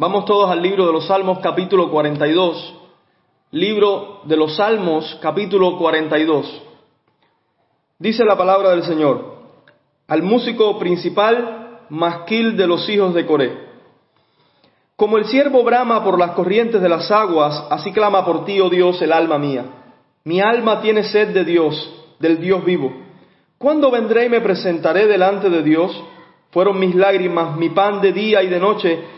Vamos todos al libro de los Salmos capítulo 42. Libro de los Salmos capítulo 42. Dice la palabra del Señor, al músico principal, masquil de los hijos de Coré. Como el siervo brama por las corrientes de las aguas, así clama por ti, oh Dios, el alma mía. Mi alma tiene sed de Dios, del Dios vivo. ¿Cuándo vendré y me presentaré delante de Dios? Fueron mis lágrimas, mi pan de día y de noche,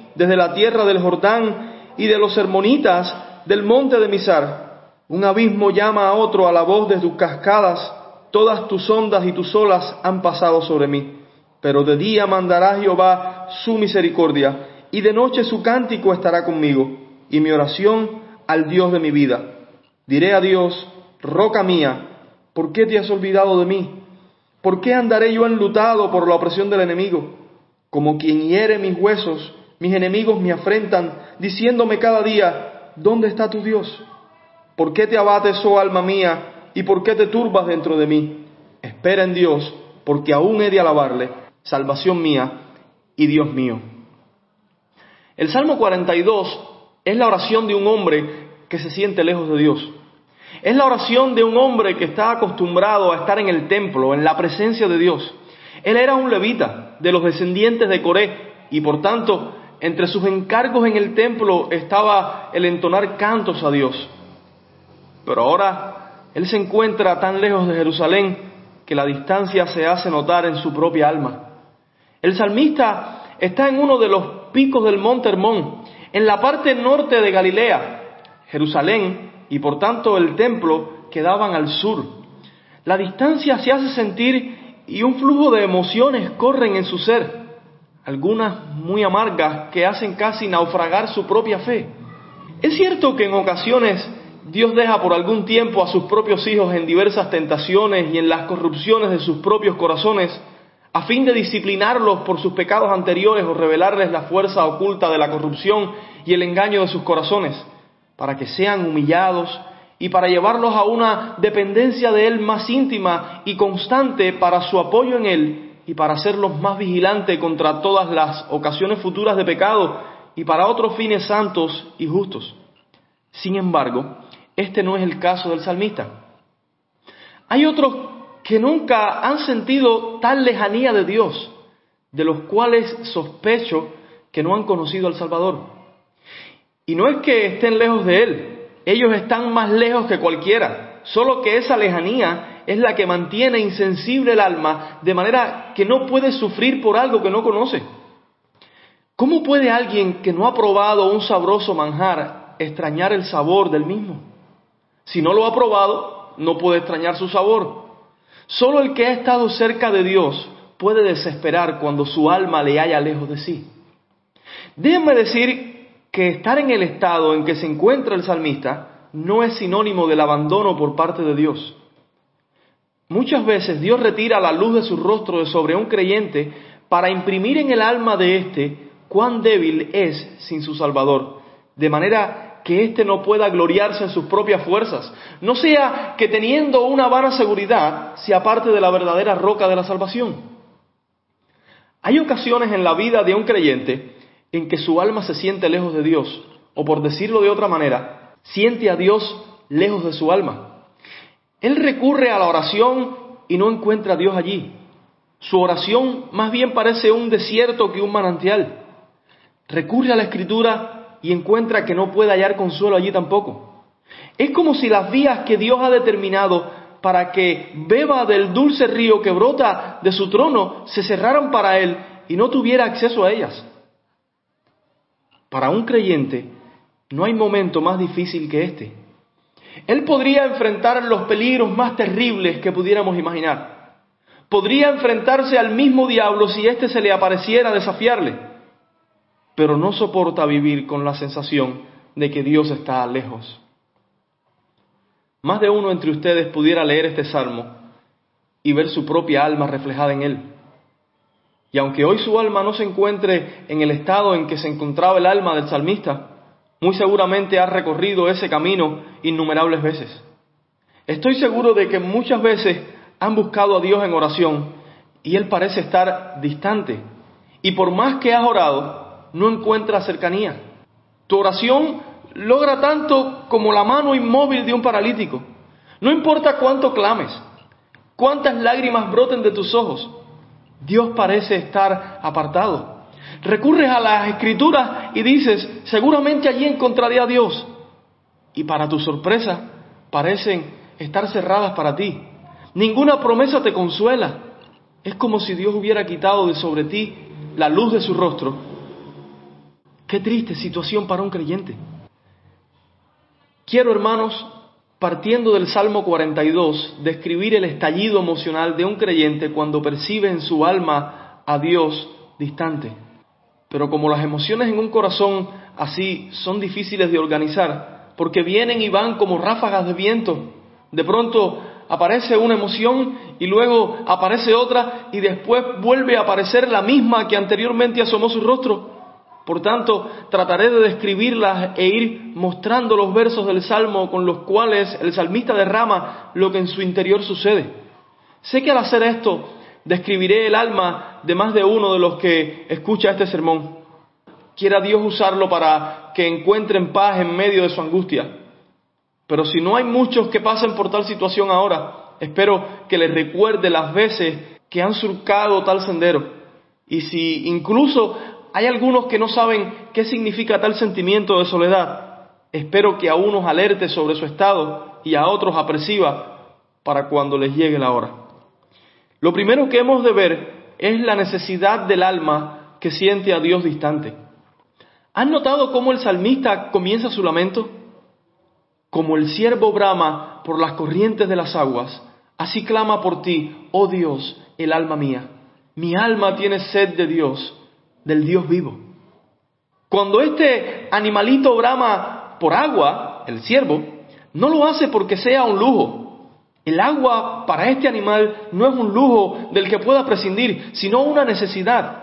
desde la tierra del Jordán y de los hermonitas del monte de Misar. Un abismo llama a otro a la voz de tus cascadas, todas tus ondas y tus olas han pasado sobre mí. Pero de día mandará Jehová su misericordia, y de noche su cántico estará conmigo, y mi oración al Dios de mi vida. Diré a Dios, roca mía, ¿por qué te has olvidado de mí? ¿Por qué andaré yo enlutado por la opresión del enemigo? Como quien hiere mis huesos, mis enemigos me afrentan, diciéndome cada día, ¿dónde está tu Dios? ¿Por qué te abates, oh alma mía, y por qué te turbas dentro de mí? Espera en Dios, porque aún he de alabarle, salvación mía y Dios mío. El Salmo 42 es la oración de un hombre que se siente lejos de Dios. Es la oración de un hombre que está acostumbrado a estar en el templo, en la presencia de Dios. Él era un levita de los descendientes de Coré y por tanto entre sus encargos en el templo estaba el entonar cantos a Dios. Pero ahora él se encuentra tan lejos de Jerusalén que la distancia se hace notar en su propia alma. El salmista está en uno de los picos del monte Hermón, en la parte norte de Galilea. Jerusalén y por tanto el templo quedaban al sur. La distancia se hace sentir y un flujo de emociones corren en su ser algunas muy amargas que hacen casi naufragar su propia fe. Es cierto que en ocasiones Dios deja por algún tiempo a sus propios hijos en diversas tentaciones y en las corrupciones de sus propios corazones, a fin de disciplinarlos por sus pecados anteriores o revelarles la fuerza oculta de la corrupción y el engaño de sus corazones, para que sean humillados y para llevarlos a una dependencia de Él más íntima y constante para su apoyo en Él y para hacerlos más vigilantes contra todas las ocasiones futuras de pecado y para otros fines santos y justos. Sin embargo, este no es el caso del salmista. Hay otros que nunca han sentido tal lejanía de Dios, de los cuales sospecho que no han conocido al Salvador. Y no es que estén lejos de Él, ellos están más lejos que cualquiera, solo que esa lejanía es la que mantiene insensible el alma de manera que no puede sufrir por algo que no conoce. ¿Cómo puede alguien que no ha probado un sabroso manjar extrañar el sabor del mismo? Si no lo ha probado, no puede extrañar su sabor. Solo el que ha estado cerca de Dios puede desesperar cuando su alma le haya lejos de sí. Déjenme decir que estar en el estado en que se encuentra el salmista no es sinónimo del abandono por parte de Dios. Muchas veces Dios retira la luz de su rostro de sobre un creyente para imprimir en el alma de éste cuán débil es sin su Salvador, de manera que éste no pueda gloriarse en sus propias fuerzas, no sea que teniendo una vana seguridad se aparte de la verdadera roca de la salvación. Hay ocasiones en la vida de un creyente en que su alma se siente lejos de Dios, o por decirlo de otra manera, siente a Dios lejos de su alma. Él recurre a la oración y no encuentra a Dios allí. Su oración más bien parece un desierto que un manantial. Recurre a la escritura y encuentra que no puede hallar consuelo allí tampoco. Es como si las vías que Dios ha determinado para que beba del dulce río que brota de su trono se cerraran para él y no tuviera acceso a ellas. Para un creyente no hay momento más difícil que este. Él podría enfrentar los peligros más terribles que pudiéramos imaginar. Podría enfrentarse al mismo diablo si éste se le apareciera a desafiarle. Pero no soporta vivir con la sensación de que Dios está lejos. Más de uno entre ustedes pudiera leer este salmo y ver su propia alma reflejada en él. Y aunque hoy su alma no se encuentre en el estado en que se encontraba el alma del salmista, muy seguramente ha recorrido ese camino innumerables veces. Estoy seguro de que muchas veces han buscado a Dios en oración y Él parece estar distante. Y por más que has orado, no encuentra cercanía. Tu oración logra tanto como la mano inmóvil de un paralítico. No importa cuánto clames, cuántas lágrimas broten de tus ojos, Dios parece estar apartado. Recurres a las escrituras y dices, seguramente allí encontraré a Dios. Y para tu sorpresa, parecen estar cerradas para ti. Ninguna promesa te consuela. Es como si Dios hubiera quitado de sobre ti la luz de su rostro. Qué triste situación para un creyente. Quiero, hermanos, partiendo del Salmo 42, describir el estallido emocional de un creyente cuando percibe en su alma a Dios distante. Pero como las emociones en un corazón así son difíciles de organizar, porque vienen y van como ráfagas de viento, de pronto aparece una emoción y luego aparece otra y después vuelve a aparecer la misma que anteriormente asomó su rostro. Por tanto, trataré de describirlas e ir mostrando los versos del Salmo con los cuales el salmista derrama lo que en su interior sucede. Sé que al hacer esto describiré el alma de más de uno de los que escucha este sermón. Quiera Dios usarlo para que encuentren paz en medio de su angustia. Pero si no hay muchos que pasen por tal situación ahora, espero que les recuerde las veces que han surcado tal sendero. Y si incluso hay algunos que no saben qué significa tal sentimiento de soledad, espero que a unos alerte sobre su estado y a otros apresiva para cuando les llegue la hora. Lo primero que hemos de ver es la necesidad del alma que siente a Dios distante. ¿Han notado cómo el salmista comienza su lamento? Como el siervo brama por las corrientes de las aguas, así clama por ti, oh Dios, el alma mía. Mi alma tiene sed de Dios, del Dios vivo. Cuando este animalito brama por agua, el siervo, no lo hace porque sea un lujo. El agua para este animal no es un lujo del que pueda prescindir, sino una necesidad.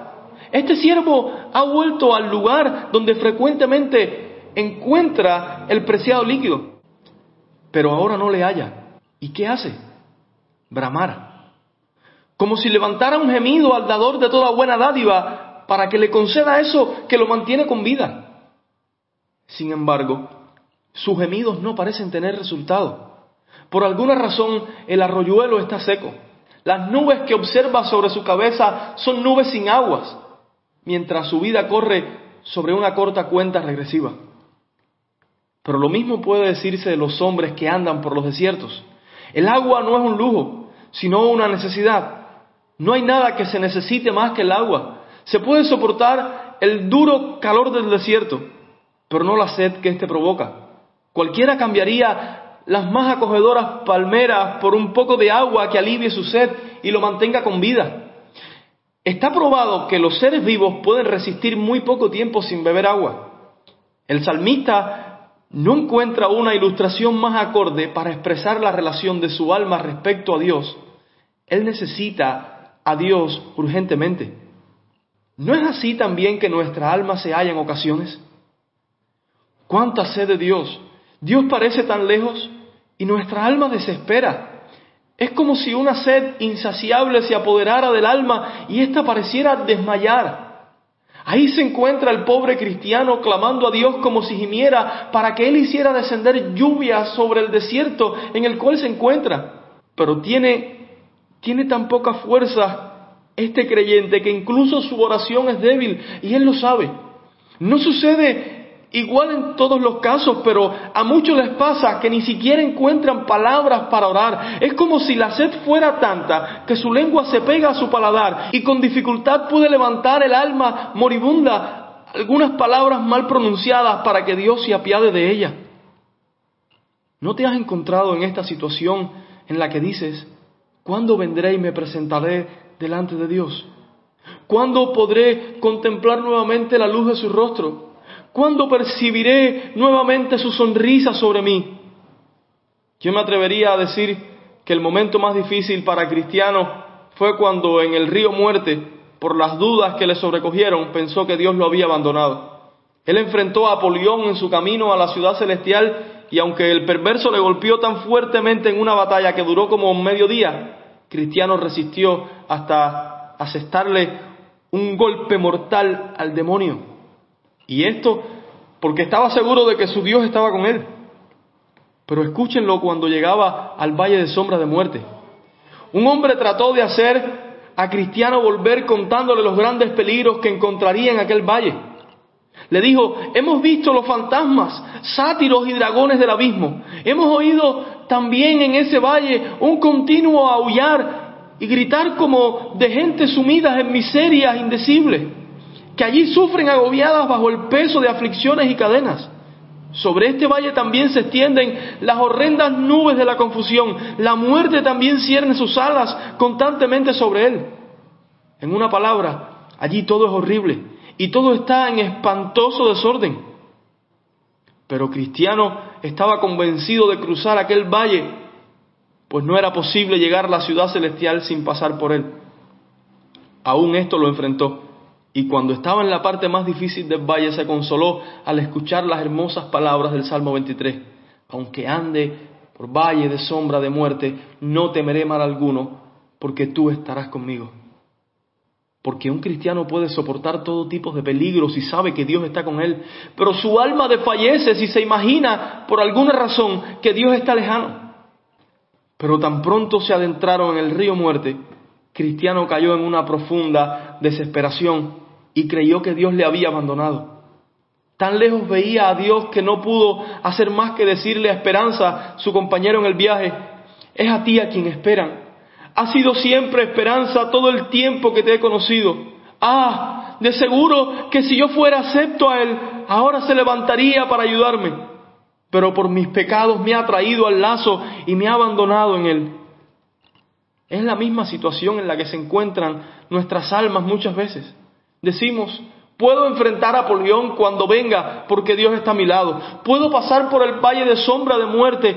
Este siervo ha vuelto al lugar donde frecuentemente encuentra el preciado líquido pero ahora no le halla. ¿Y qué hace? Bramar. Como si levantara un gemido al dador de toda buena dádiva para que le conceda eso que lo mantiene con vida. Sin embargo, sus gemidos no parecen tener resultado. Por alguna razón, el arroyuelo está seco. Las nubes que observa sobre su cabeza son nubes sin aguas, mientras su vida corre sobre una corta cuenta regresiva. Pero lo mismo puede decirse de los hombres que andan por los desiertos. El agua no es un lujo, sino una necesidad. No hay nada que se necesite más que el agua. Se puede soportar el duro calor del desierto, pero no la sed que éste provoca. Cualquiera cambiaría las más acogedoras palmeras por un poco de agua que alivie su sed y lo mantenga con vida. Está probado que los seres vivos pueden resistir muy poco tiempo sin beber agua. El salmista no encuentra una ilustración más acorde para expresar la relación de su alma respecto a Dios, él necesita a Dios urgentemente. ¿No es así también que nuestra alma se halla en ocasiones? ¿Cuánta sed de Dios? Dios parece tan lejos y nuestra alma desespera. Es como si una sed insaciable se apoderara del alma y ésta pareciera desmayar. Ahí se encuentra el pobre cristiano clamando a Dios como si gimiera para que Él hiciera descender lluvia sobre el desierto en el cual se encuentra. Pero tiene, tiene tan poca fuerza este creyente que incluso su oración es débil y Él lo sabe. No sucede igual en todos los casos, pero a muchos les pasa que ni siquiera encuentran palabras para orar. Es como si la sed fuera tanta que su lengua se pega a su paladar y con dificultad puede levantar el alma moribunda algunas palabras mal pronunciadas para que Dios se apiade de ella. ¿No te has encontrado en esta situación en la que dices, ¿cuándo vendré y me presentaré delante de Dios? ¿Cuándo podré contemplar nuevamente la luz de su rostro? ¿Cuándo percibiré nuevamente su sonrisa sobre mí? Yo me atrevería a decir que el momento más difícil para Cristiano fue cuando en el río Muerte, por las dudas que le sobrecogieron, pensó que Dios lo había abandonado. Él enfrentó a Apolión en su camino a la ciudad celestial y aunque el perverso le golpeó tan fuertemente en una batalla que duró como medio día, Cristiano resistió hasta asestarle un golpe mortal al demonio. Y esto porque estaba seguro de que su Dios estaba con él. Pero escúchenlo cuando llegaba al valle de sombra de muerte. Un hombre trató de hacer a Cristiano volver contándole los grandes peligros que encontraría en aquel valle. Le dijo, hemos visto los fantasmas, sátiros y dragones del abismo. Hemos oído también en ese valle un continuo aullar y gritar como de gente sumida en miserias indecibles que allí sufren agobiadas bajo el peso de aflicciones y cadenas. Sobre este valle también se extienden las horrendas nubes de la confusión. La muerte también cierne sus alas constantemente sobre él. En una palabra, allí todo es horrible y todo está en espantoso desorden. Pero Cristiano estaba convencido de cruzar aquel valle, pues no era posible llegar a la ciudad celestial sin pasar por él. Aún esto lo enfrentó. Y cuando estaba en la parte más difícil del valle se consoló al escuchar las hermosas palabras del Salmo 23. Aunque ande por valle de sombra de muerte, no temeré mal alguno, porque tú estarás conmigo. Porque un cristiano puede soportar todo tipo de peligros y sabe que Dios está con él, pero su alma desfallece si se imagina por alguna razón que Dios está lejano. Pero tan pronto se adentraron en el río muerte, Cristiano cayó en una profunda desesperación y creyó que Dios le había abandonado. Tan lejos veía a Dios que no pudo hacer más que decirle a Esperanza, su compañero en el viaje, es a ti a quien esperan. Ha sido siempre esperanza todo el tiempo que te he conocido. Ah, de seguro que si yo fuera acepto a Él, ahora se levantaría para ayudarme. Pero por mis pecados me ha traído al lazo y me ha abandonado en Él. Es la misma situación en la que se encuentran nuestras almas muchas veces. Decimos, puedo enfrentar a Polión cuando venga porque Dios está a mi lado. Puedo pasar por el valle de sombra de muerte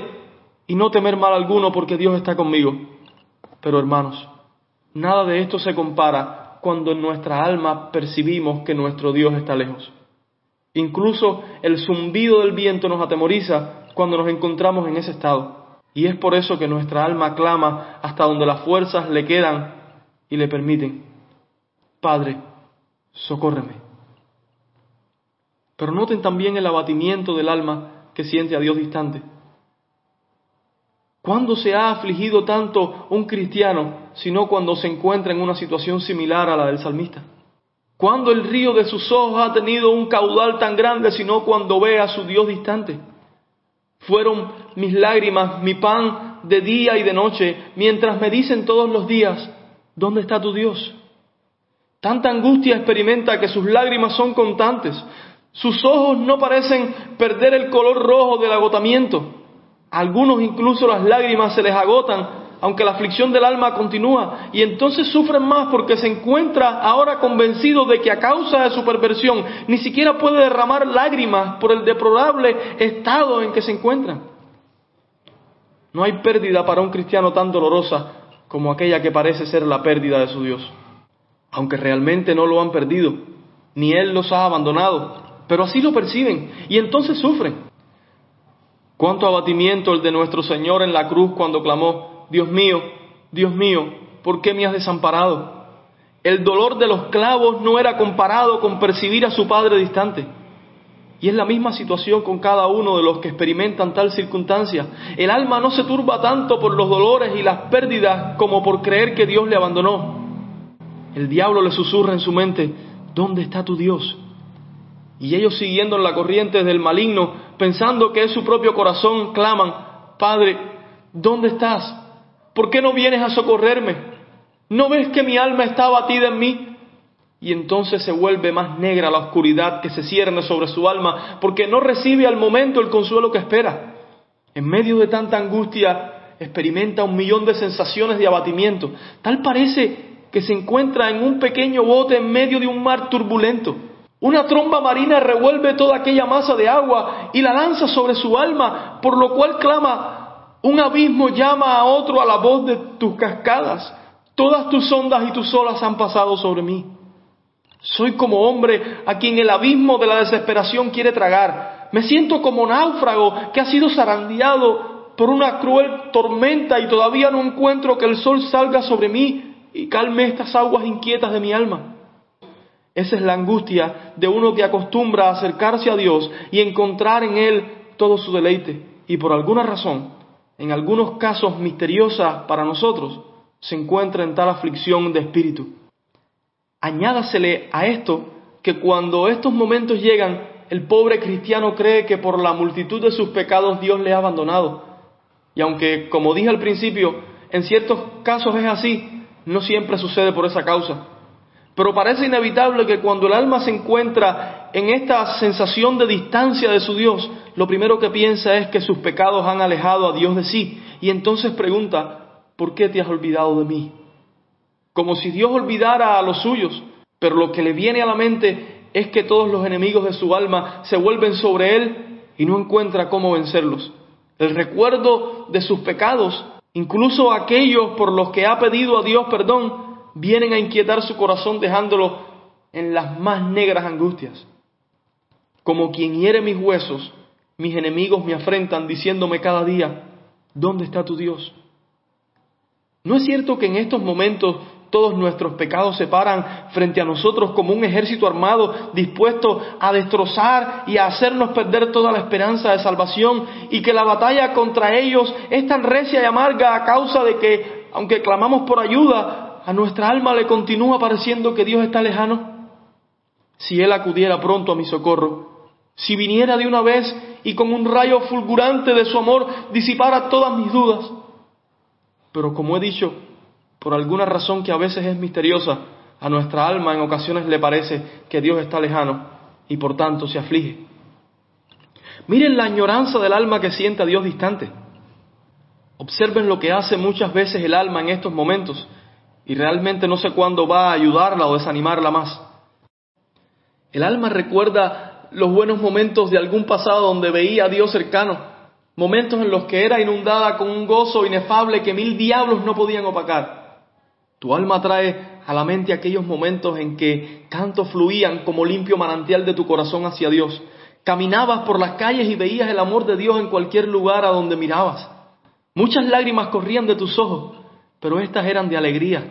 y no temer mal alguno porque Dios está conmigo. Pero hermanos, nada de esto se compara cuando en nuestra alma percibimos que nuestro Dios está lejos. Incluso el zumbido del viento nos atemoriza cuando nos encontramos en ese estado. Y es por eso que nuestra alma clama hasta donde las fuerzas le quedan y le permiten. Padre, socórreme. Pero noten también el abatimiento del alma que siente a Dios distante. ¿Cuándo se ha afligido tanto un cristiano sino cuando se encuentra en una situación similar a la del salmista? ¿Cuándo el río de sus ojos ha tenido un caudal tan grande sino cuando ve a su Dios distante? Fueron mis lágrimas, mi pan de día y de noche, mientras me dicen todos los días, ¿dónde está tu Dios? Tanta angustia experimenta que sus lágrimas son constantes. Sus ojos no parecen perder el color rojo del agotamiento. A algunos incluso las lágrimas se les agotan, aunque la aflicción del alma continúa, y entonces sufren más porque se encuentra ahora convencido de que a causa de su perversión ni siquiera puede derramar lágrimas por el deplorable estado en que se encuentran. No hay pérdida para un cristiano tan dolorosa como aquella que parece ser la pérdida de su Dios aunque realmente no lo han perdido, ni Él los ha abandonado, pero así lo perciben y entonces sufren. Cuánto abatimiento el de nuestro Señor en la cruz cuando clamó, Dios mío, Dios mío, ¿por qué me has desamparado? El dolor de los clavos no era comparado con percibir a su Padre distante. Y es la misma situación con cada uno de los que experimentan tal circunstancia. El alma no se turba tanto por los dolores y las pérdidas como por creer que Dios le abandonó. El diablo le susurra en su mente, ¿dónde está tu Dios? Y ellos siguiendo la corriente del maligno, pensando que es su propio corazón, claman, Padre, ¿dónde estás? ¿Por qué no vienes a socorrerme? ¿No ves que mi alma está abatida en mí? Y entonces se vuelve más negra la oscuridad que se cierne sobre su alma, porque no recibe al momento el consuelo que espera. En medio de tanta angustia, experimenta un millón de sensaciones de abatimiento. Tal parece que se encuentra en un pequeño bote en medio de un mar turbulento. Una tromba marina revuelve toda aquella masa de agua y la lanza sobre su alma, por lo cual clama, un abismo llama a otro a la voz de tus cascadas. Todas tus ondas y tus olas han pasado sobre mí. Soy como hombre a quien el abismo de la desesperación quiere tragar. Me siento como náufrago que ha sido zarandeado por una cruel tormenta y todavía no encuentro que el sol salga sobre mí y calme estas aguas inquietas de mi alma. Esa es la angustia de uno que acostumbra acercarse a Dios y encontrar en Él todo su deleite. Y por alguna razón, en algunos casos misteriosa para nosotros, se encuentra en tal aflicción de espíritu. Añádasele a esto que cuando estos momentos llegan, el pobre cristiano cree que por la multitud de sus pecados Dios le ha abandonado. Y aunque, como dije al principio, en ciertos casos es así, no siempre sucede por esa causa. Pero parece inevitable que cuando el alma se encuentra en esta sensación de distancia de su Dios, lo primero que piensa es que sus pecados han alejado a Dios de sí. Y entonces pregunta, ¿por qué te has olvidado de mí? Como si Dios olvidara a los suyos. Pero lo que le viene a la mente es que todos los enemigos de su alma se vuelven sobre él y no encuentra cómo vencerlos. El recuerdo de sus pecados, incluso aquellos por los que ha pedido a Dios perdón, vienen a inquietar su corazón dejándolo en las más negras angustias. Como quien hiere mis huesos, mis enemigos me afrentan diciéndome cada día, ¿dónde está tu Dios? ¿No es cierto que en estos momentos todos nuestros pecados se paran frente a nosotros como un ejército armado dispuesto a destrozar y a hacernos perder toda la esperanza de salvación y que la batalla contra ellos es tan recia y amarga a causa de que, aunque clamamos por ayuda, a nuestra alma le continúa pareciendo que Dios está lejano? Si Él acudiera pronto a mi socorro, si viniera de una vez y con un rayo fulgurante de su amor disipara todas mis dudas. Pero como he dicho, por alguna razón que a veces es misteriosa, a nuestra alma en ocasiones le parece que Dios está lejano y por tanto se aflige. Miren la añoranza del alma que siente a Dios distante. Observen lo que hace muchas veces el alma en estos momentos y realmente no sé cuándo va a ayudarla o desanimarla más. El alma recuerda los buenos momentos de algún pasado donde veía a Dios cercano, momentos en los que era inundada con un gozo inefable que mil diablos no podían opacar. Tu alma trae a la mente aquellos momentos en que tanto fluían como limpio manantial de tu corazón hacia Dios. Caminabas por las calles y veías el amor de Dios en cualquier lugar a donde mirabas. Muchas lágrimas corrían de tus ojos pero estas eran de alegría.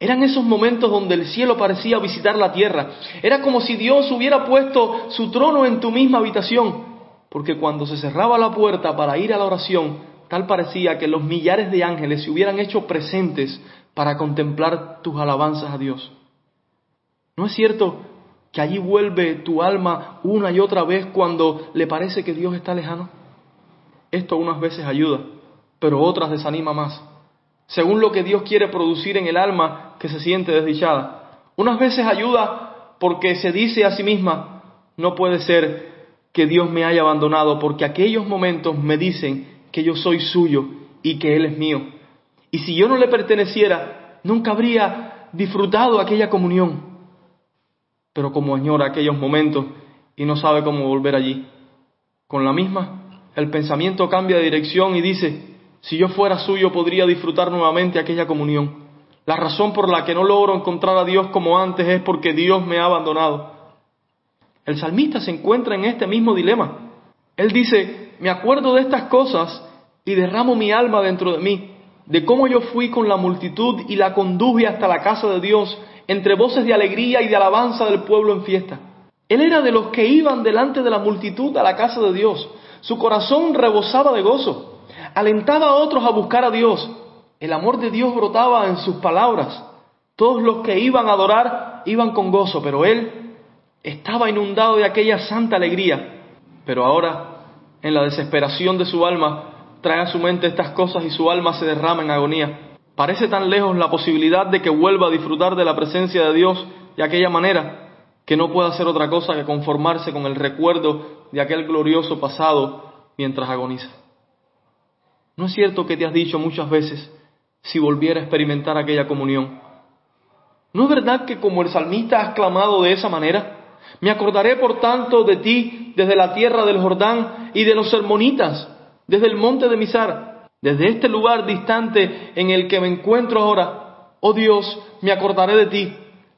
Eran esos momentos donde el cielo parecía visitar la tierra. Era como si Dios hubiera puesto su trono en tu misma habitación, porque cuando se cerraba la puerta para ir a la oración, tal parecía que los millares de ángeles se hubieran hecho presentes para contemplar tus alabanzas a Dios. ¿No es cierto que allí vuelve tu alma una y otra vez cuando le parece que Dios está lejano? Esto unas veces ayuda, pero otras desanima más según lo que Dios quiere producir en el alma que se siente desdichada. Unas veces ayuda porque se dice a sí misma, no puede ser que Dios me haya abandonado, porque aquellos momentos me dicen que yo soy suyo y que Él es mío. Y si yo no le perteneciera, nunca habría disfrutado aquella comunión. Pero como añora aquellos momentos y no sabe cómo volver allí, con la misma, el pensamiento cambia de dirección y dice, si yo fuera suyo podría disfrutar nuevamente aquella comunión. La razón por la que no logro encontrar a Dios como antes es porque Dios me ha abandonado. El salmista se encuentra en este mismo dilema. Él dice, me acuerdo de estas cosas y derramo mi alma dentro de mí, de cómo yo fui con la multitud y la conduje hasta la casa de Dios, entre voces de alegría y de alabanza del pueblo en fiesta. Él era de los que iban delante de la multitud a la casa de Dios. Su corazón rebosaba de gozo alentaba a otros a buscar a Dios. El amor de Dios brotaba en sus palabras. Todos los que iban a adorar iban con gozo, pero él estaba inundado de aquella santa alegría. Pero ahora, en la desesperación de su alma, trae a su mente estas cosas y su alma se derrama en agonía. Parece tan lejos la posibilidad de que vuelva a disfrutar de la presencia de Dios de aquella manera que no puede hacer otra cosa que conformarse con el recuerdo de aquel glorioso pasado mientras agoniza. ¿No es cierto que te has dicho muchas veces si volviera a experimentar aquella comunión? ¿No es verdad que como el salmista has clamado de esa manera? Me acordaré, por tanto, de ti desde la tierra del Jordán y de los hermonitas, desde el monte de Misar, desde este lugar distante en el que me encuentro ahora. Oh Dios, me acordaré de ti,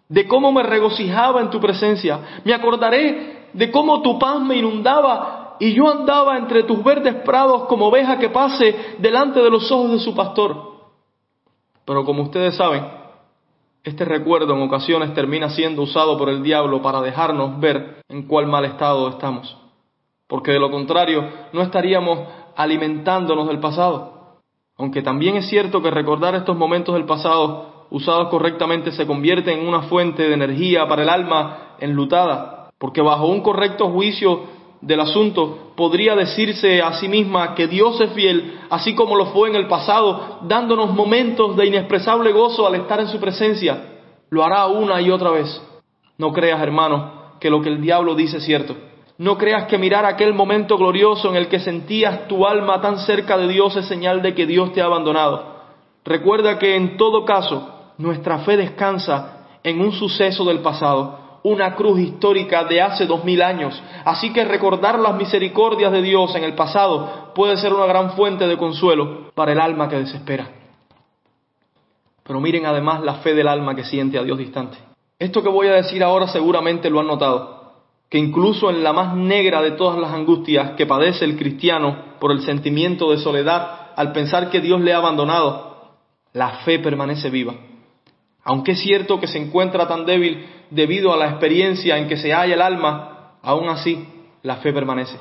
de cómo me regocijaba en tu presencia. Me acordaré de cómo tu paz me inundaba y yo andaba entre tus verdes prados como oveja que pase delante de los ojos de su pastor. Pero como ustedes saben, este recuerdo en ocasiones termina siendo usado por el diablo para dejarnos ver en cuál mal estado estamos, porque de lo contrario no estaríamos alimentándonos del pasado. Aunque también es cierto que recordar estos momentos del pasado usados correctamente se convierte en una fuente de energía para el alma enlutada, porque bajo un correcto juicio del asunto, podría decirse a sí misma que Dios es fiel, así como lo fue en el pasado, dándonos momentos de inexpresable gozo al estar en su presencia. Lo hará una y otra vez. No creas, hermano, que lo que el diablo dice es cierto. No creas que mirar aquel momento glorioso en el que sentías tu alma tan cerca de Dios es señal de que Dios te ha abandonado. Recuerda que en todo caso nuestra fe descansa en un suceso del pasado, una cruz histórica de hace dos mil años. Así que recordar las misericordias de Dios en el pasado puede ser una gran fuente de consuelo para el alma que desespera. Pero miren además la fe del alma que siente a Dios distante. Esto que voy a decir ahora seguramente lo han notado, que incluso en la más negra de todas las angustias que padece el cristiano por el sentimiento de soledad al pensar que Dios le ha abandonado, la fe permanece viva. Aunque es cierto que se encuentra tan débil debido a la experiencia en que se halla el alma, aún así la fe permanece.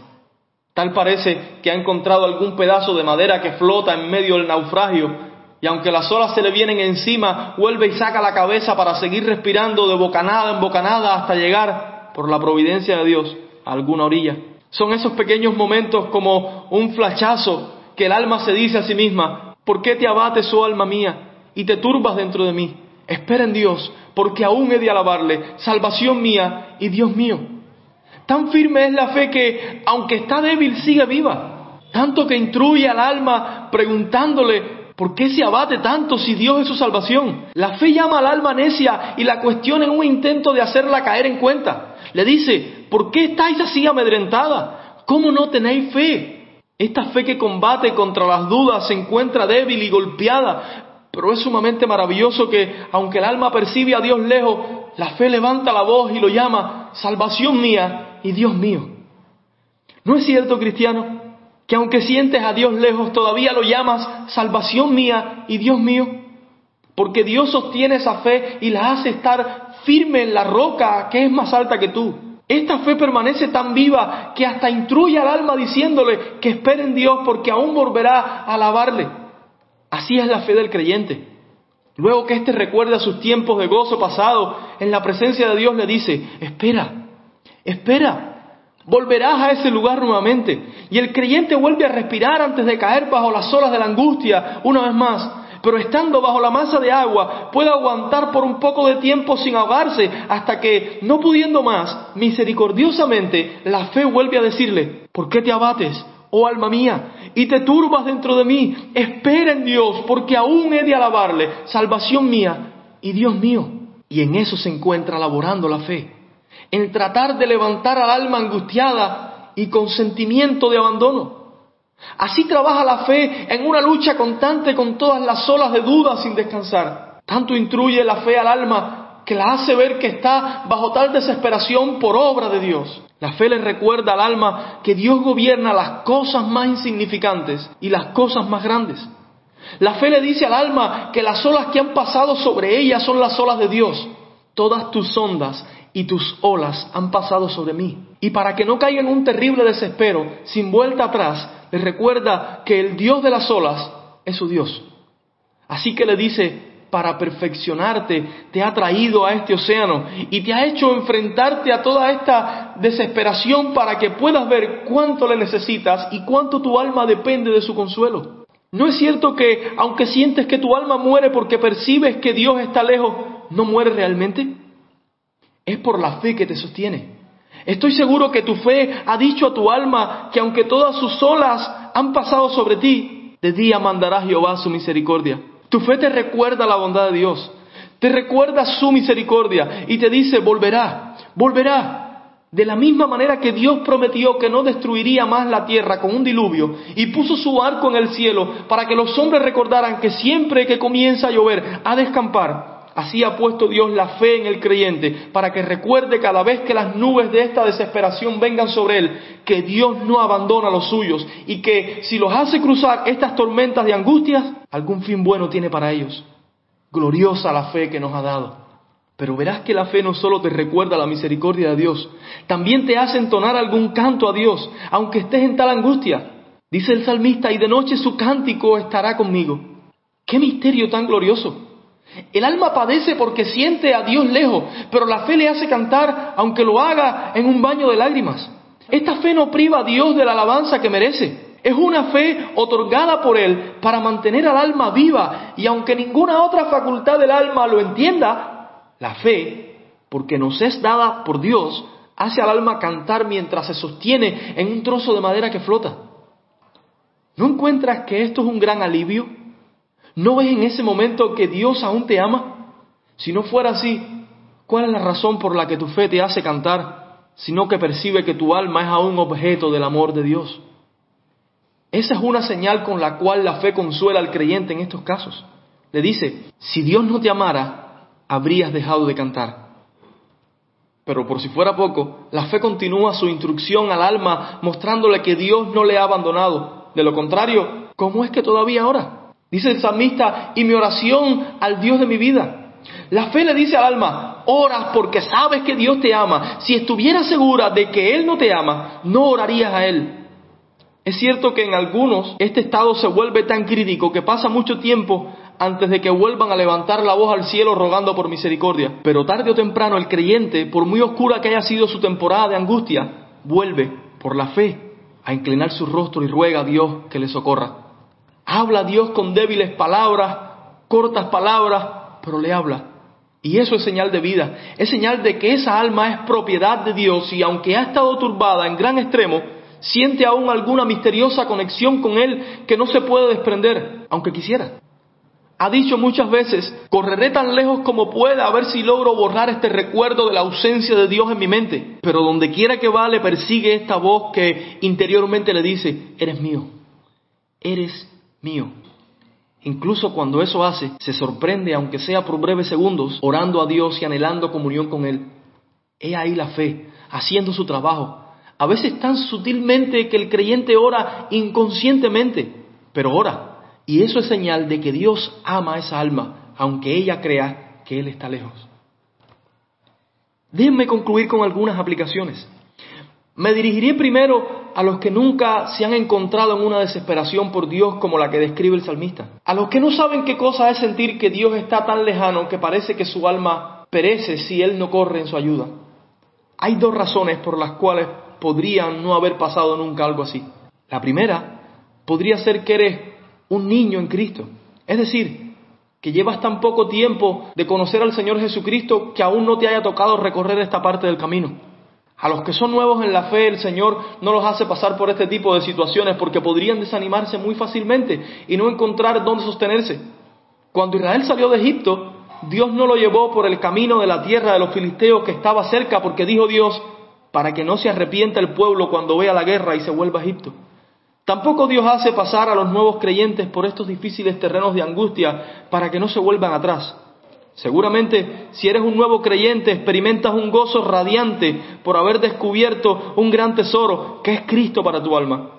Tal parece que ha encontrado algún pedazo de madera que flota en medio del naufragio y aunque las olas se le vienen encima, vuelve y saca la cabeza para seguir respirando de bocanada en bocanada hasta llegar, por la providencia de Dios, a alguna orilla. Son esos pequeños momentos como un flachazo que el alma se dice a sí misma, ¿por qué te abates, oh alma mía, y te turbas dentro de mí? Espera en Dios, porque aún he de alabarle, salvación mía y Dios mío. Tan firme es la fe que, aunque está débil, sigue viva. Tanto que instruye al alma preguntándole, ¿por qué se abate tanto si Dios es su salvación? La fe llama al alma necia y la cuestiona en un intento de hacerla caer en cuenta. Le dice, ¿por qué estáis así amedrentada? ¿Cómo no tenéis fe? Esta fe que combate contra las dudas se encuentra débil y golpeada, pero es sumamente maravilloso que, aunque el alma percibe a Dios lejos, la fe levanta la voz y lo llama salvación mía y Dios mío. ¿No es cierto, cristiano, que aunque sientes a Dios lejos, todavía lo llamas salvación mía y Dios mío? Porque Dios sostiene esa fe y la hace estar firme en la roca que es más alta que tú. Esta fe permanece tan viva que hasta instruye al alma diciéndole que espere en Dios porque aún volverá a alabarle. Así es la fe del creyente. Luego que éste recuerda sus tiempos de gozo pasado, en la presencia de Dios le dice, espera, espera, volverás a ese lugar nuevamente. Y el creyente vuelve a respirar antes de caer bajo las olas de la angustia una vez más. Pero estando bajo la masa de agua, puede aguantar por un poco de tiempo sin ahogarse, hasta que, no pudiendo más, misericordiosamente, la fe vuelve a decirle, ¿por qué te abates? oh alma mía, y te turbas dentro de mí. Espera en Dios, porque aún he de alabarle, salvación mía y Dios mío. Y en eso se encuentra laborando la fe, en tratar de levantar al alma angustiada y con sentimiento de abandono. Así trabaja la fe en una lucha constante con todas las olas de dudas sin descansar. Tanto instruye la fe al alma que la hace ver que está bajo tal desesperación por obra de Dios. La fe le recuerda al alma que Dios gobierna las cosas más insignificantes y las cosas más grandes. La fe le dice al alma que las olas que han pasado sobre ella son las olas de Dios. Todas tus ondas y tus olas han pasado sobre mí. Y para que no caiga en un terrible desespero, sin vuelta atrás, le recuerda que el Dios de las olas es su Dios. Así que le dice, para perfeccionarte, te ha traído a este océano y te ha hecho enfrentarte a toda esta desesperación para que puedas ver cuánto le necesitas y cuánto tu alma depende de su consuelo. ¿No es cierto que aunque sientes que tu alma muere porque percibes que Dios está lejos, no muere realmente? Es por la fe que te sostiene. Estoy seguro que tu fe ha dicho a tu alma que aunque todas sus olas han pasado sobre ti, de día mandará Jehová su misericordia tu fe te recuerda la bondad de Dios, te recuerda su misericordia y te dice, volverá, volverá. De la misma manera que Dios prometió que no destruiría más la tierra con un diluvio y puso su arco en el cielo para que los hombres recordaran que siempre que comienza a llover ha de escampar, así ha puesto Dios la fe en el creyente para que recuerde cada vez que las nubes de esta desesperación vengan sobre él que Dios no abandona a los suyos y que si los hace cruzar estas tormentas de angustias, algún fin bueno tiene para ellos. Gloriosa la fe que nos ha dado. Pero verás que la fe no solo te recuerda la misericordia de Dios, también te hace entonar algún canto a Dios, aunque estés en tal angustia. Dice el salmista, y de noche su cántico estará conmigo. ¡Qué misterio tan glorioso! El alma padece porque siente a Dios lejos, pero la fe le hace cantar aunque lo haga en un baño de lágrimas. Esta fe no priva a Dios de la alabanza que merece. Es una fe otorgada por Él para mantener al alma viva y aunque ninguna otra facultad del alma lo entienda, la fe, porque nos es dada por Dios, hace al alma cantar mientras se sostiene en un trozo de madera que flota. ¿No encuentras que esto es un gran alivio? ¿No ves en ese momento que Dios aún te ama? Si no fuera así, ¿cuál es la razón por la que tu fe te hace cantar, sino que percibe que tu alma es aún objeto del amor de Dios? Esa es una señal con la cual la fe consuela al creyente en estos casos. Le dice, si Dios no te amara, habrías dejado de cantar. Pero por si fuera poco, la fe continúa su instrucción al alma mostrándole que Dios no le ha abandonado. De lo contrario, ¿cómo es que todavía ora? Dice el salmista, y mi oración al Dios de mi vida. La fe le dice al alma, oras porque sabes que Dios te ama. Si estuvieras segura de que Él no te ama, no orarías a Él. Es cierto que en algunos este estado se vuelve tan crítico que pasa mucho tiempo antes de que vuelvan a levantar la voz al cielo rogando por misericordia. Pero tarde o temprano el creyente, por muy oscura que haya sido su temporada de angustia, vuelve, por la fe, a inclinar su rostro y ruega a Dios que le socorra. Habla Dios con débiles palabras, cortas palabras, pero le habla. Y eso es señal de vida, es señal de que esa alma es propiedad de Dios y aunque ha estado turbada en gran extremo, siente aún alguna misteriosa conexión con Él que no se puede desprender, aunque quisiera ha dicho muchas veces, correré tan lejos como pueda a ver si logro borrar este recuerdo de la ausencia de Dios en mi mente. Pero donde quiera que va le persigue esta voz que interiormente le dice, eres mío, eres mío. Incluso cuando eso hace, se sorprende, aunque sea por breves segundos, orando a Dios y anhelando comunión con Él. He ahí la fe, haciendo su trabajo. A veces tan sutilmente que el creyente ora inconscientemente, pero ora y eso es señal de que Dios ama a esa alma, aunque ella crea que Él está lejos. Déjenme concluir con algunas aplicaciones. Me dirigiré primero a los que nunca se han encontrado en una desesperación por Dios como la que describe el salmista. A los que no saben qué cosa es sentir que Dios está tan lejano que parece que su alma perece si Él no corre en su ayuda. Hay dos razones por las cuales podrían no haber pasado nunca algo así. La primera podría ser que eres un niño en Cristo. Es decir, que llevas tan poco tiempo de conocer al Señor Jesucristo que aún no te haya tocado recorrer esta parte del camino. A los que son nuevos en la fe, el Señor no los hace pasar por este tipo de situaciones porque podrían desanimarse muy fácilmente y no encontrar dónde sostenerse. Cuando Israel salió de Egipto, Dios no lo llevó por el camino de la tierra de los filisteos que estaba cerca porque dijo Dios, para que no se arrepienta el pueblo cuando vea la guerra y se vuelva a Egipto. Tampoco Dios hace pasar a los nuevos creyentes por estos difíciles terrenos de angustia para que no se vuelvan atrás. Seguramente, si eres un nuevo creyente, experimentas un gozo radiante por haber descubierto un gran tesoro que es Cristo para tu alma.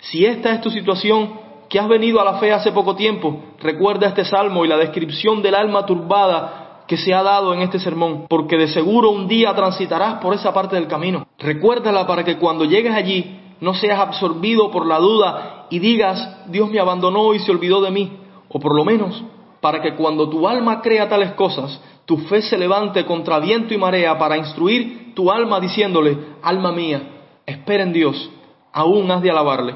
Si esta es tu situación, que has venido a la fe hace poco tiempo, recuerda este salmo y la descripción del alma turbada que se ha dado en este sermón, porque de seguro un día transitarás por esa parte del camino. Recuérdala para que cuando llegues allí no seas absorbido por la duda y digas, Dios me abandonó y se olvidó de mí, o por lo menos para que cuando tu alma crea tales cosas, tu fe se levante contra viento y marea para instruir tu alma diciéndole, alma mía, espera en Dios, aún has de alabarle.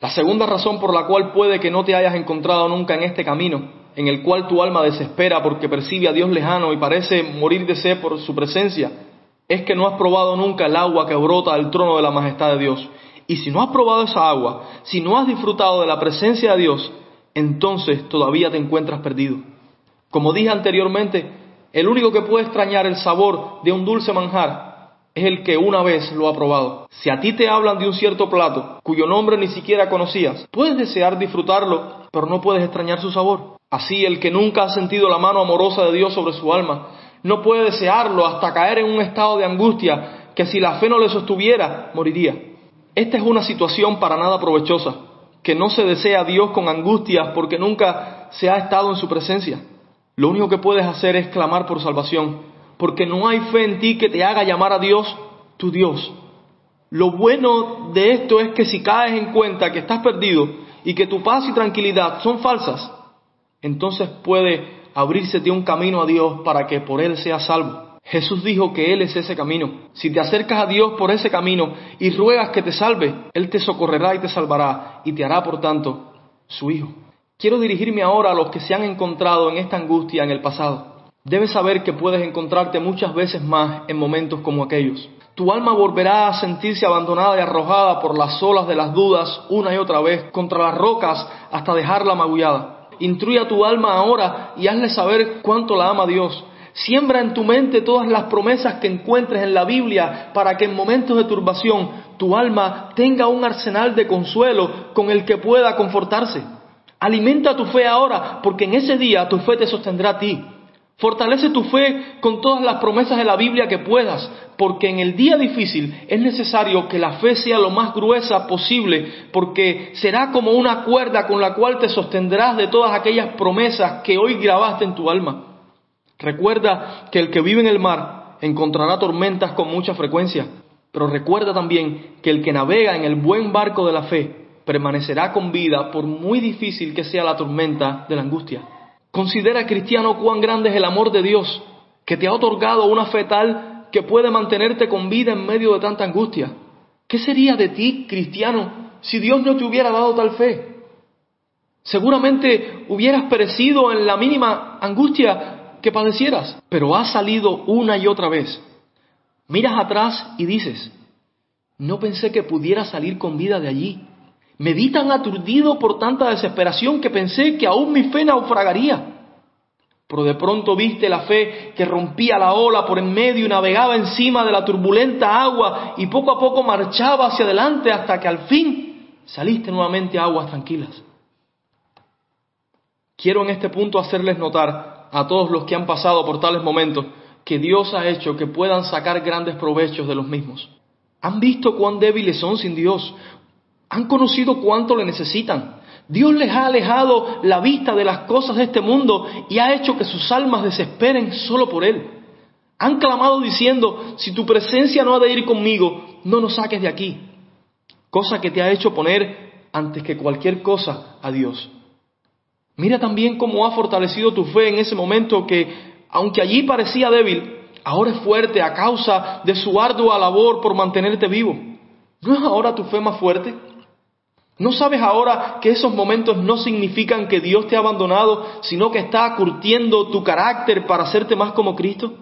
La segunda razón por la cual puede que no te hayas encontrado nunca en este camino, en el cual tu alma desespera porque percibe a Dios lejano y parece morir de sed por su presencia, es que no has probado nunca el agua que brota del trono de la majestad de Dios. Y si no has probado esa agua, si no has disfrutado de la presencia de Dios, entonces todavía te encuentras perdido. Como dije anteriormente, el único que puede extrañar el sabor de un dulce manjar es el que una vez lo ha probado. Si a ti te hablan de un cierto plato cuyo nombre ni siquiera conocías, puedes desear disfrutarlo, pero no puedes extrañar su sabor. Así el que nunca ha sentido la mano amorosa de Dios sobre su alma, no puede desearlo hasta caer en un estado de angustia que si la fe no le sostuviera, moriría. Esta es una situación para nada provechosa, que no se desea a Dios con angustias porque nunca se ha estado en su presencia. Lo único que puedes hacer es clamar por salvación, porque no hay fe en ti que te haga llamar a Dios tu Dios. Lo bueno de esto es que si caes en cuenta que estás perdido y que tu paz y tranquilidad son falsas, entonces puede abrírsete un camino a Dios para que por Él seas salvo. Jesús dijo que Él es ese camino. Si te acercas a Dios por ese camino y ruegas que te salve, Él te socorrerá y te salvará y te hará, por tanto, su Hijo. Quiero dirigirme ahora a los que se han encontrado en esta angustia en el pasado. Debes saber que puedes encontrarte muchas veces más en momentos como aquellos. Tu alma volverá a sentirse abandonada y arrojada por las olas de las dudas una y otra vez contra las rocas hasta dejarla magullada. Instruye a tu alma ahora y hazle saber cuánto la ama Dios. Siembra en tu mente todas las promesas que encuentres en la Biblia para que en momentos de turbación tu alma tenga un arsenal de consuelo con el que pueda confortarse. Alimenta tu fe ahora porque en ese día tu fe te sostendrá a ti. Fortalece tu fe con todas las promesas de la Biblia que puedas, porque en el día difícil es necesario que la fe sea lo más gruesa posible, porque será como una cuerda con la cual te sostendrás de todas aquellas promesas que hoy grabaste en tu alma. Recuerda que el que vive en el mar encontrará tormentas con mucha frecuencia, pero recuerda también que el que navega en el buen barco de la fe permanecerá con vida por muy difícil que sea la tormenta de la angustia. Considera, cristiano, cuán grande es el amor de Dios, que te ha otorgado una fe tal que puede mantenerte con vida en medio de tanta angustia. ¿Qué sería de ti, cristiano, si Dios no te hubiera dado tal fe? Seguramente hubieras perecido en la mínima angustia que padecieras, pero has salido una y otra vez. Miras atrás y dices, no pensé que pudiera salir con vida de allí. Me vi tan aturdido por tanta desesperación que pensé que aún mi fe naufragaría. Pero de pronto viste la fe que rompía la ola por en medio y navegaba encima de la turbulenta agua y poco a poco marchaba hacia adelante hasta que al fin saliste nuevamente a aguas tranquilas. Quiero en este punto hacerles notar a todos los que han pasado por tales momentos que Dios ha hecho que puedan sacar grandes provechos de los mismos. Han visto cuán débiles son sin Dios, han conocido cuánto le necesitan. Dios les ha alejado la vista de las cosas de este mundo y ha hecho que sus almas desesperen solo por Él. Han clamado diciendo, si tu presencia no ha de ir conmigo, no nos saques de aquí. Cosa que te ha hecho poner antes que cualquier cosa a Dios. Mira también cómo ha fortalecido tu fe en ese momento que, aunque allí parecía débil, ahora es fuerte a causa de su ardua labor por mantenerte vivo. ¿No es ahora tu fe más fuerte? ¿No sabes ahora que esos momentos no significan que Dios te ha abandonado, sino que está curtiendo tu carácter para hacerte más como Cristo?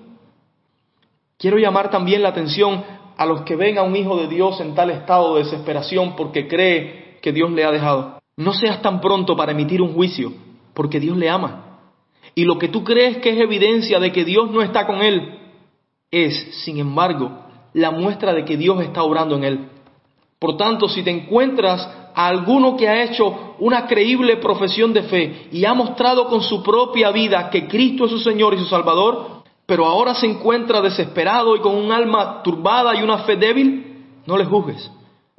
Quiero llamar también la atención a los que ven a un hijo de Dios en tal estado de desesperación porque cree que Dios le ha dejado. No seas tan pronto para emitir un juicio, porque Dios le ama. Y lo que tú crees que es evidencia de que Dios no está con él, es, sin embargo, la muestra de que Dios está obrando en él. Por tanto, si te encuentras a alguno que ha hecho una creíble profesión de fe y ha mostrado con su propia vida que Cristo es su Señor y su Salvador, pero ahora se encuentra desesperado y con un alma turbada y una fe débil, no le juzgues.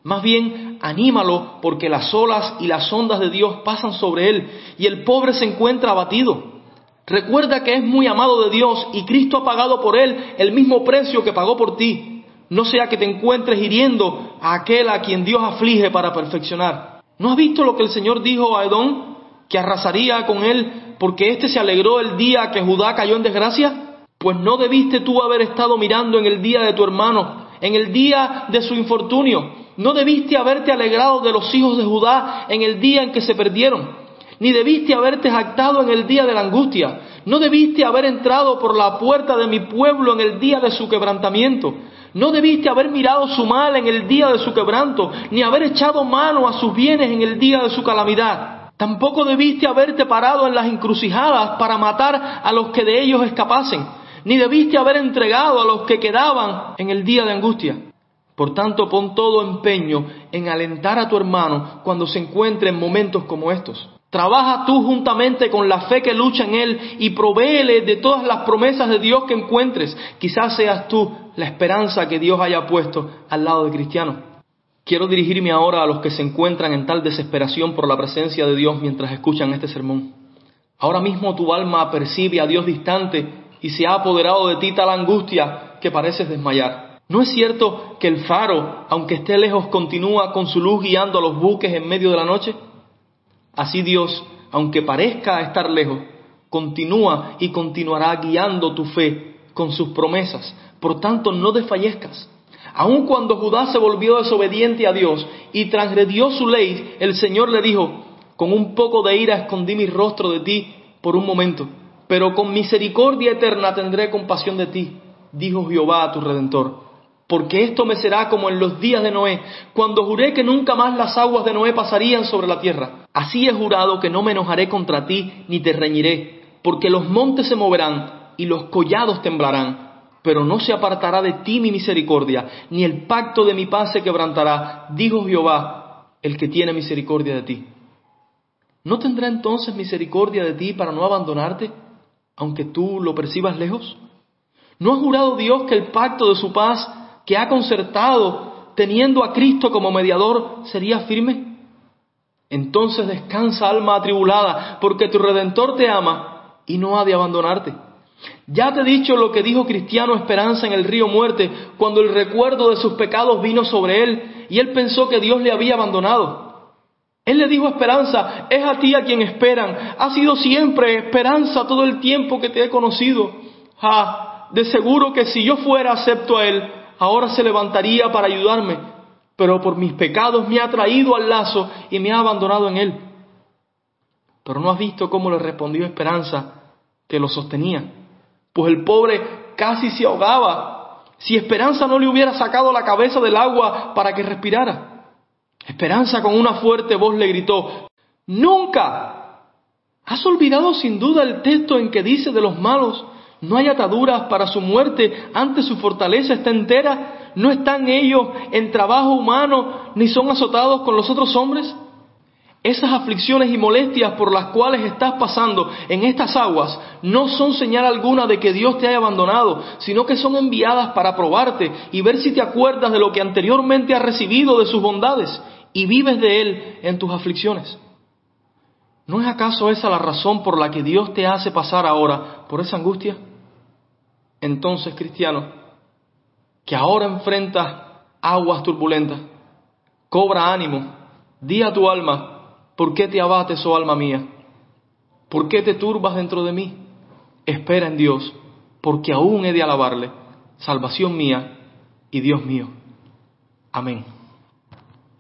Más bien, anímalo porque las olas y las ondas de Dios pasan sobre él y el pobre se encuentra abatido. Recuerda que es muy amado de Dios y Cristo ha pagado por él el mismo precio que pagó por ti no sea que te encuentres hiriendo a aquel a quien Dios aflige para perfeccionar. ¿No has visto lo que el Señor dijo a Edom? Que arrasaría con él porque éste se alegró el día que Judá cayó en desgracia. Pues no debiste tú haber estado mirando en el día de tu hermano, en el día de su infortunio. No debiste haberte alegrado de los hijos de Judá en el día en que se perdieron. Ni debiste haberte jactado en el día de la angustia. No debiste haber entrado por la puerta de mi pueblo en el día de su quebrantamiento. No debiste haber mirado su mal en el día de su quebranto, ni haber echado mano a sus bienes en el día de su calamidad. Tampoco debiste haberte parado en las encrucijadas para matar a los que de ellos escapasen, ni debiste haber entregado a los que quedaban en el día de angustia. Por tanto, pon todo empeño en alentar a tu hermano cuando se encuentre en momentos como estos. Trabaja tú juntamente con la fe que lucha en él y provéele de todas las promesas de Dios que encuentres. Quizás seas tú la esperanza que Dios haya puesto al lado de cristiano. Quiero dirigirme ahora a los que se encuentran en tal desesperación por la presencia de Dios mientras escuchan este sermón. Ahora mismo tu alma percibe a Dios distante y se ha apoderado de ti tal angustia que pareces desmayar. ¿No es cierto que el faro, aunque esté lejos, continúa con su luz guiando a los buques en medio de la noche? Así Dios, aunque parezca estar lejos, continúa y continuará guiando tu fe con sus promesas. Por tanto, no desfallezcas. Aun cuando Judá se volvió desobediente a Dios y transgredió su ley, el Señor le dijo, con un poco de ira escondí mi rostro de ti por un momento, pero con misericordia eterna tendré compasión de ti, dijo Jehová a tu redentor porque esto me será como en los días de Noé, cuando juré que nunca más las aguas de Noé pasarían sobre la tierra. Así he jurado que no me enojaré contra ti ni te reñiré, porque los montes se moverán y los collados temblarán, pero no se apartará de ti mi misericordia, ni el pacto de mi paz se quebrantará, dijo Jehová, el que tiene misericordia de ti. ¿No tendrá entonces misericordia de ti para no abandonarte, aunque tú lo percibas lejos? ¿No ha jurado Dios que el pacto de su paz que ha concertado teniendo a Cristo como mediador sería firme? Entonces descansa alma atribulada, porque tu redentor te ama y no ha de abandonarte. Ya te he dicho lo que dijo Cristiano Esperanza en el río Muerte, cuando el recuerdo de sus pecados vino sobre él y él pensó que Dios le había abandonado. Él le dijo a Esperanza, es a ti a quien esperan, ha sido siempre Esperanza todo el tiempo que te he conocido. Ah, de seguro que si yo fuera acepto a él, ahora se levantaría para ayudarme, pero por mis pecados me ha traído al lazo y me ha abandonado en él. Pero no has visto cómo le respondió Esperanza que lo sostenía, pues el pobre casi se ahogaba si Esperanza no le hubiera sacado la cabeza del agua para que respirara. Esperanza con una fuerte voz le gritó, Nunca. ¿Has olvidado sin duda el texto en que dice de los malos, no hay ataduras para su muerte, antes su fortaleza está entera, no están ellos en trabajo humano, ni son azotados con los otros hombres. Esas aflicciones y molestias por las cuales estás pasando en estas aguas no son señal alguna de que Dios te haya abandonado, sino que son enviadas para probarte y ver si te acuerdas de lo que anteriormente has recibido de sus bondades y vives de Él en tus aflicciones. ¿No es acaso esa la razón por la que Dios te hace pasar ahora por esa angustia? Entonces, cristiano, que ahora enfrentas aguas turbulentas, cobra ánimo, di a tu alma, ¿por qué te abates, oh alma mía? ¿Por qué te turbas dentro de mí? Espera en Dios, porque aún he de alabarle, salvación mía y Dios mío. Amén.